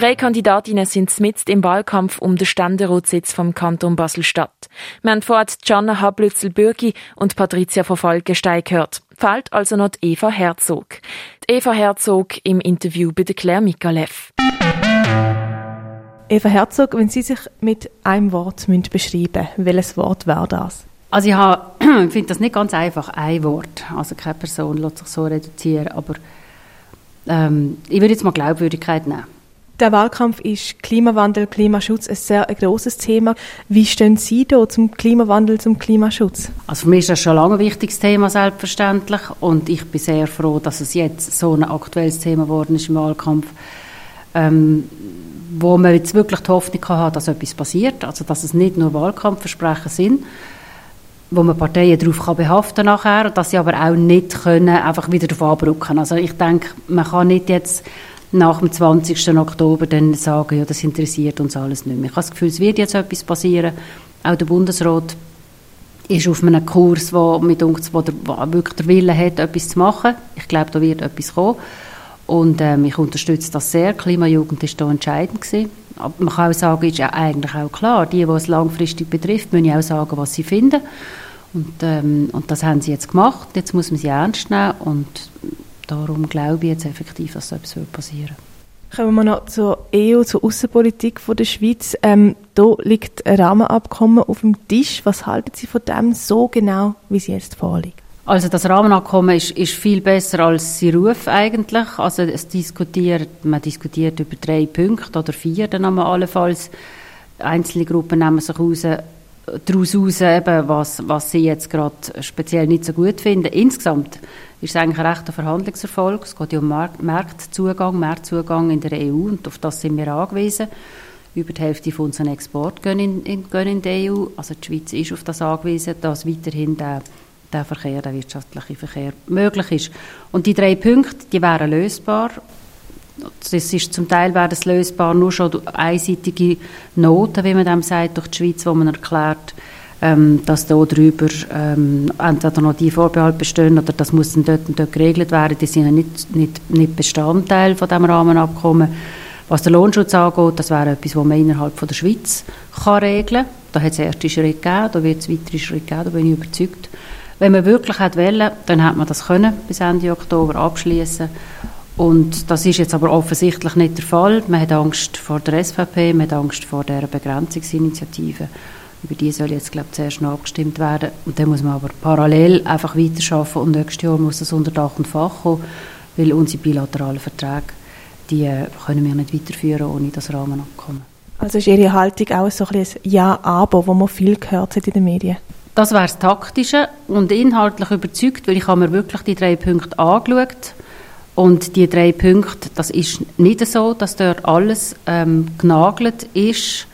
Drei Kandidatinnen sind mitten im Wahlkampf um den Ständeratssitz vom Kanton Basel-Stadt. Wir haben vorher Gianna Hablützel-Bürgi und Patricia von Falkenstein gehört. Fehlt also noch Eva Herzog. Die Eva Herzog im Interview bei der Claire Mikalev. Eva Herzog, wenn Sie sich mit einem Wort beschreiben müssen, welches Wort wäre das? Also ich, ich finde das nicht ganz einfach, ein Wort. Also keine Person lässt sich so reduzieren, aber ähm, ich würde jetzt mal Glaubwürdigkeit nehmen. Der Wahlkampf ist Klimawandel, Klimaschutz ein sehr großes Thema. Wie stehen Sie da zum Klimawandel, zum Klimaschutz? Also für mich ist das schon lange ein wichtiges Thema, selbstverständlich. Und ich bin sehr froh, dass es jetzt so ein aktuelles Thema geworden ist im Wahlkampf, ähm, wo man jetzt wirklich die Hoffnung hat, dass etwas passiert. Also dass es nicht nur Wahlkampfversprechen sind, wo man Parteien darauf kann behaften nachher, dass sie aber auch nicht können einfach wieder darauf abrücken. Also ich denke, man kann nicht jetzt nach dem 20. Oktober dann sagen, ja, das interessiert uns alles nicht mehr. Ich habe das Gefühl, es wird jetzt etwas passieren. Auch der Bundesrat ist auf einem Kurs, wo, mit uns, wo, der, wo wirklich der Wille hat, etwas zu machen. Ich glaube, da wird etwas kommen. Und ähm, ich unterstütze das sehr. Klimajugend ist da entscheidend gewesen. Aber man kann auch sagen, ist ja eigentlich auch klar, die, die es langfristig betrifft, müssen ja auch sagen, was sie finden. Und, ähm, und das haben sie jetzt gemacht. Jetzt muss man sie ernst nehmen und darum glaube ich jetzt effektiv, dass so etwas passieren wird. Kommen wir noch zur EU, zur Außenpolitik der Schweiz. Ähm, da liegt ein Rahmenabkommen auf dem Tisch. Was halten Sie von dem so genau, wie es jetzt vorliegt? Also das Rahmenabkommen ist, ist viel besser als sie Ruf eigentlich. Also es diskutiert, man diskutiert über drei Punkte oder vier dann allenfalls. Einzelne Gruppen nehmen sich raus, daraus heraus, eben, was, was sie jetzt gerade speziell nicht so gut finden. Insgesamt ist es eigentlich ein rechter Verhandlungserfolg. Es geht ja um Marktzugang, Marktzugang in der EU und auf das sind wir angewiesen. Über die Hälfte von unseren Export gehen in, in, gehen in die EU. Also die Schweiz ist auf das angewiesen, dass weiterhin der, der Verkehr, der wirtschaftliche Verkehr möglich ist. Und die drei Punkte, die wären lösbar. Das ist zum Teil wäre das lösbar nur schon durch einseitige Noten, wie man dem sagt, durch die Schweiz, wo man erklärt, ähm, dass da drüber ähm, entweder noch die Vorbehalte bestehen oder das muss dann dort und dort geregelt werden. Die sind ja nicht, nicht, nicht Bestandteil von dem Rahmenabkommen. Was den Lohnschutz angeht, das wäre etwas, was man innerhalb von der Schweiz kann regeln kann. Da hat es erste Schritte gegeben, da wird es weitere Schritte geben, da bin ich überzeugt. Wenn man wirklich hat wollen, dann hat man das können bis Ende Oktober abschließen. Und das ist jetzt aber offensichtlich nicht der Fall. Man hat Angst vor der SVP, man hat Angst vor der Begrenzungsinitiative. Über die soll jetzt, glaube ich, zuerst noch abgestimmt werden. Und dann muss man aber parallel einfach weiterarbeiten und nächstes Jahr muss es unter Dach und Fach kommen, weil unsere bilateralen Verträge, die äh, können wir nicht weiterführen ohne das Rahmenabkommen. Also ist Ihre Haltung auch so ein Ja-Aber, wo man viel gehört hat in den Medien? Das wäre das Taktische und inhaltlich überzeugt, weil ich habe mir wirklich die drei Punkte angeschaut und die drei Punkte, das ist nicht so, dass dort alles ähm, genagelt ist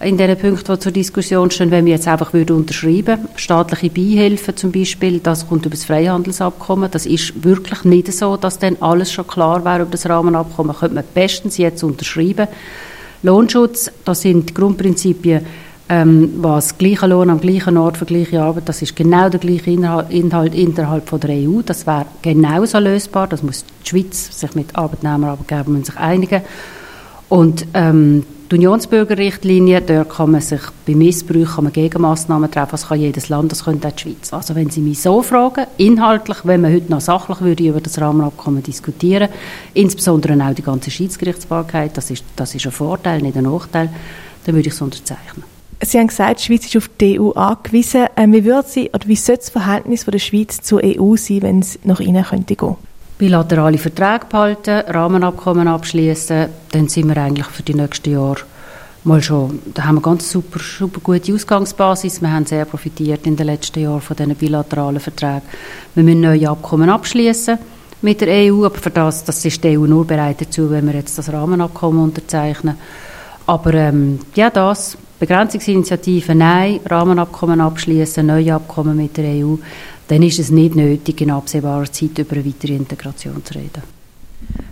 in den Punkten, die zur Diskussion stehen, wenn wir jetzt einfach würde unterschreiben. Staatliche Beihilfen zum Beispiel, das kommt über das Freihandelsabkommen, das ist wirklich nicht so, dass dann alles schon klar wäre über das Rahmenabkommen, könnte man bestens jetzt unterschreiben. Lohnschutz, das sind Grundprinzipien, ähm, was gleicher Lohn am gleichen Ort für gleiche Arbeit, das ist genau der gleiche Inhalt innerhalb von der EU, das wäre genauso lösbar, das muss die Schweiz sich mit Arbeitnehmern, Arbeitgebern sich einigen und ähm, die Unionsbürgerrichtlinie, dort kann man sich bei Missbrauch kann man Gegenmaßnahmen treffen, das kann jedes Land, das könnte auch die Schweiz. Also wenn Sie mich so fragen, inhaltlich, wenn man heute noch sachlich würde über das Rahmenabkommen diskutieren, insbesondere auch die ganze Schiedsgerichtsbarkeit, das ist, das ist ein Vorteil, nicht ein Nachteil, dann würde ich es unterzeichnen. Sie haben gesagt, die Schweiz ist auf die EU angewiesen. Ähm, wie würde sie, oder wie sollte das Verhältnis von der Schweiz zur EU sein, wenn es nach innen könnte gehen? bilaterale Verträge behalten, Rahmenabkommen abschließen, dann sind wir eigentlich für die nächsten Jahre mal schon, da haben wir ganz super, super gute Ausgangsbasis. Wir haben sehr profitiert in den letzten Jahren von diesen bilateralen Verträgen. Wir müssen neue Abkommen abschließen mit der EU, aber für das, das ist die EU nur bereit dazu, wenn wir jetzt das Rahmenabkommen unterzeichnen. Aber ähm, ja, das, Begrenzungsinitiative, nein, Rahmenabkommen abschließen, neue Abkommen mit der EU, dann ist es nicht nötig, in absehbarer Zeit über eine weitere Integration zu reden.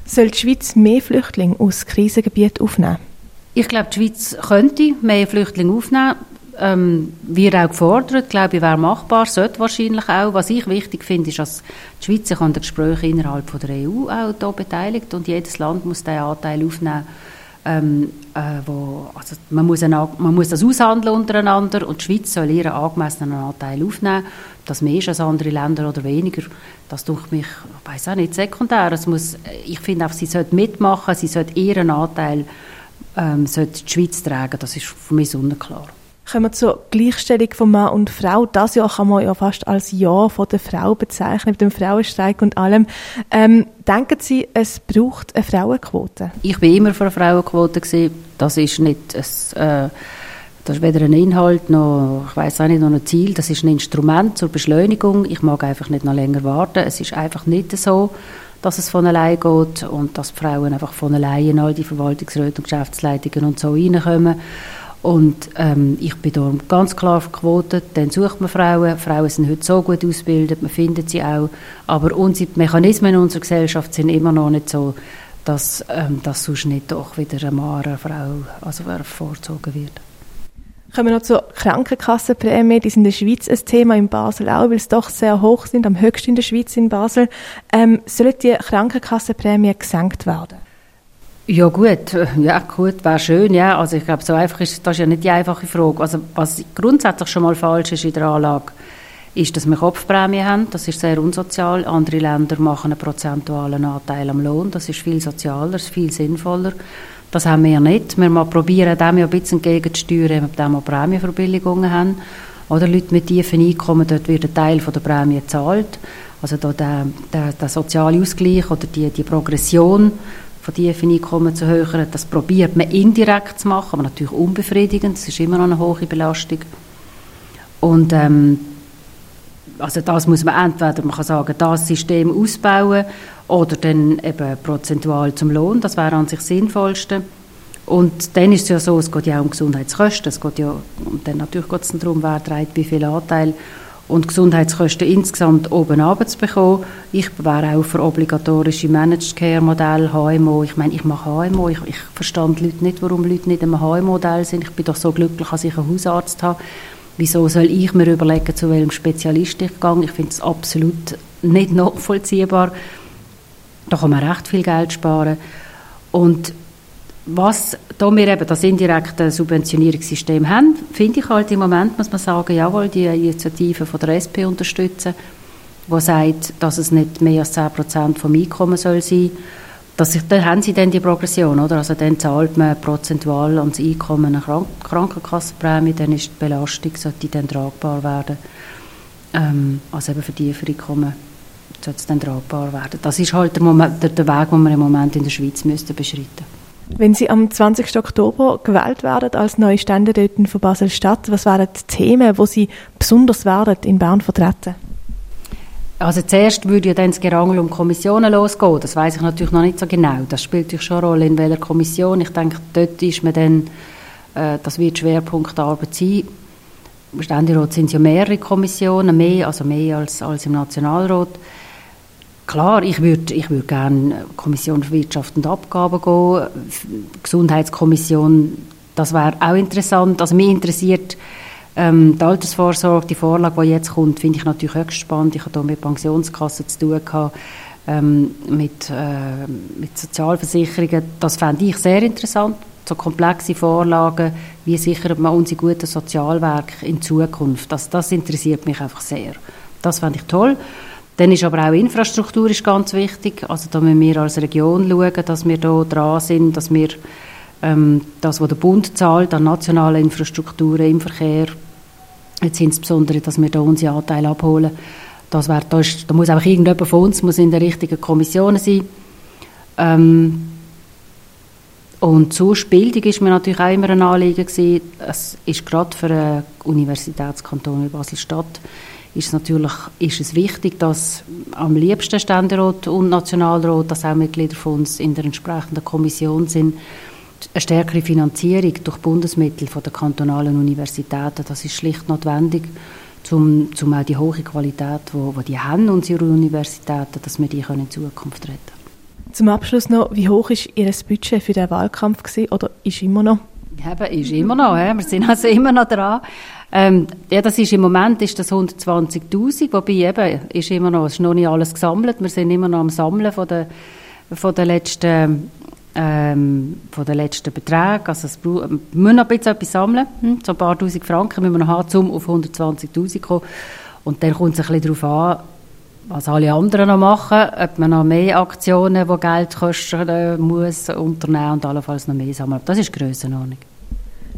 Soll die Schweiz mehr Flüchtlinge aus Krisengebieten aufnehmen? Ich glaube, die Schweiz könnte mehr Flüchtlinge aufnehmen. Ähm, wird auch gefordert, glaube ich, wäre machbar, sollte wahrscheinlich auch. Was ich wichtig finde, ist, dass die Schweiz sich an den Gesprächen innerhalb von der EU auch da beteiligt und jedes Land muss diesen Anteil aufnehmen, ähm, äh, wo, also man, muss eine, man muss das aushandeln untereinander und die Schweiz soll ihren angemessenen Anteil aufnehmen. Das mehr ist als andere Länder oder weniger, das durch mich, ich weiß auch nicht, sekundär. Es muss, ich finde auch, sie sollte mitmachen, sie sollte ihren Anteil ähm, sollte die Schweiz tragen. Das ist für mich unklar. Kommen wir zur Gleichstellung von Mann und Frau. Das Jahr kann man ja fast als Jahr von der Frau bezeichnen, mit dem Frauenstreik und allem. Ähm, denken Sie, es braucht eine Frauenquote? Ich bin immer für eine Frauenquote gewesen. Das ist nicht ein, äh, das ist weder ein Inhalt noch, ich weiß auch nicht, noch ein Ziel. Das ist ein Instrument zur Beschleunigung. Ich mag einfach nicht noch länger warten. Es ist einfach nicht so, dass es von allein geht und dass die Frauen einfach von allein in all die Verwaltungsräte und Geschäftsleitungen und so reinkommen. Und ähm, ich bin da ganz klar verquotet. Dann sucht man Frauen. Frauen sind heute so gut ausgebildet, man findet sie auch. Aber unsere Mechanismen in unserer Gesellschaft sind immer noch nicht so, dass, ähm, dass sonst nicht doch wieder eine Mann, eine Frau also vorgezogen wird. Kommen wir noch zur Krankenkassenprämie. Die sind in der Schweiz ein Thema, in Basel auch, weil sie doch sehr hoch sind, am höchsten in der Schweiz in Basel. Ähm, sollen die Krankenkassenprämie gesenkt werden? Ja gut, ja gut, wäre schön, ja. Also ich glaube, so einfach ist das ist ja nicht die einfache Frage. Also was grundsätzlich schon mal falsch ist in der Anlage, ist, dass wir Kopfprämie haben. Das ist sehr unsozial. Andere Länder machen einen prozentualen Anteil am Lohn. Das ist viel sozialer, viel sinnvoller. Das haben wir nicht. Wir probieren dem ja ein bisschen entgegenzusteuern, indem wir Prämienverbilligungen haben. Oder Leute mit tiefen Einkommen, dort wird ein Teil von der Prämie gezahlt. Also da der, der, der soziale Ausgleich oder die, die Progression von tiefen Einkommen zu höheren, das probiert man indirekt zu machen, aber natürlich unbefriedigend, das ist immer noch eine hohe Belastung. Und ähm, also das muss man entweder, man kann sagen, das System ausbauen oder dann eben prozentual zum Lohn, das wäre an sich das Sinnvollste. Und dann ist es ja so, es geht ja auch um Gesundheitskosten, es geht ja, und dann natürlich geht es darum, wer trägt wie viel Anteil und Gesundheitskosten insgesamt oben bekommen. Ich wäre auch für obligatorische Managed Care Modell, HMO. Ich meine, ich mache HMO. Ich, ich verstand Leute nicht, warum Leute nicht im HMO-Modell sind. Ich bin doch so glücklich, dass ich einen Hausarzt habe. Wieso soll ich mir überlegen, zu welchem Spezialist ich gehe? Ich finde es absolut nicht nachvollziehbar. Da kann man recht viel Geld sparen. Und was da wir eben das indirekte Subventionierungssystem haben, finde ich halt im Moment, muss man sagen, jawohl, die Initiative von der SP unterstützen, die sagt, dass es nicht mehr als 10% vom Einkommen soll sein dass ich, dann haben sie dann die Progression, oder? Also dann zahlt man prozentual ans Einkommen eine Krank Krankenkassenprämie, dann ist die Belastung, sollte dann tragbar werden. Ähm, also eben für die Einkommen sollte es dann tragbar werden. Das ist halt der, Moment, der, der Weg, den wir im Moment in der Schweiz müssten beschreiten wenn Sie am 20. Oktober gewählt werden als neue Ständerätin von Basel-Stadt, was wären die Themen, wo Sie besonders werden in Bern vertreten? Also zuerst würde ja dann das Gerangel um Kommissionen losgehen. Das weiß ich natürlich noch nicht so genau. Das spielt natürlich schon eine Rolle, in welcher Kommission. Ich denke, dort ist man dann, äh, das wird Schwerpunkt der Arbeit sein. Im Ständerat sind es ja mehrere Kommissionen, mehr, also mehr als, als im Nationalrat. Klar, ich würde ich würd gerne Kommission für Wirtschaft und Abgaben gehen, Gesundheitskommission, das wäre auch interessant. Also mich interessiert ähm, die Altersvorsorge, die Vorlage, die jetzt kommt, finde ich natürlich höchst spannend. Ich habe hier mit Pensionskassen zu tun gehabt, ähm, mit, äh, mit Sozialversicherungen. Das fände ich sehr interessant. So komplexe Vorlagen, wie sichert man unsere guten Sozialwerke in Zukunft. Das, das interessiert mich einfach sehr. Das fände ich toll. Dann ist aber auch Infrastruktur ist ganz wichtig. Also da müssen wir als Region schauen, dass wir da dran sind, dass wir ähm, das, was der Bund zahlt an nationalen Infrastrukturen im Verkehr, jetzt insbesondere, dass wir da unsere Anteile abholen. Das wär, da, ist, da muss einfach irgendjemand von uns muss in der richtigen Kommission sein. Ähm, und zur Bildung ist mir natürlich auch immer ein Anliegen gewesen. Es ist gerade für einen Universitätskanton wie Basel-Stadt ist es natürlich ist es wichtig, dass am liebsten Ständerat und Nationalrat, dass auch Mitglieder von uns in der entsprechenden Kommission sind, eine stärkere Finanzierung durch Bundesmittel von der kantonalen Universitäten, das ist schlicht notwendig, um, um auch die hohe Qualität, die wo, wo die haben, unsere Universitäten, dass wir die können in Zukunft retten Zum Abschluss noch, wie hoch ist Ihr Budget für den Wahlkampf gewesen, oder ist immer noch? Eben, ist immer noch, ja. wir sind also immer noch dran. Ähm, ja, das ist im Moment ist das 120.000, wobei eben ist immer noch, ist noch nicht alles gesammelt. Wir sind immer noch am Sammeln von den, von den letzten ähm, von den letzten Beträgen. Also es müssen noch ein bisschen etwas sammeln, hm? so ein paar Tausend Franken müssen wir noch haben, um auf 120'000 kommen. Und dann kommt es ein bisschen darauf an, was alle anderen noch machen, ob man noch mehr Aktionen, die Geld kosten, äh, muss unternehmen und allenfalls noch mehr sammeln. Das ist die Grössenordnung.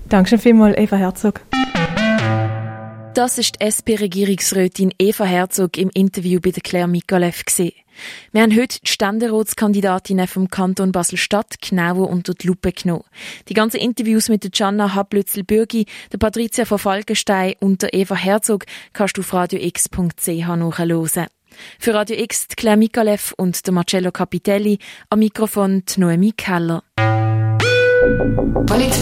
Danke vielmals, Eva Herzog. Das ist die SP-Regierungsrätin Eva Herzog im Interview bei der Claire gesehen. Wir haben heute die Ständeratskandidatinnen vom Kanton Basel-Stadt genauer unter die Lupe genommen. Die ganzen Interviews mit der Gianna Hablützel-Bürgi, der Patricia von Falkenstein und der Eva Herzog kannst du auf radiox.ch nachhören. Für Radio X die Claire Mikalev und der Marcello Capitelli, am Mikrofon die Noemi Keller. Polit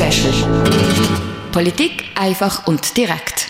Politik einfach und direkt.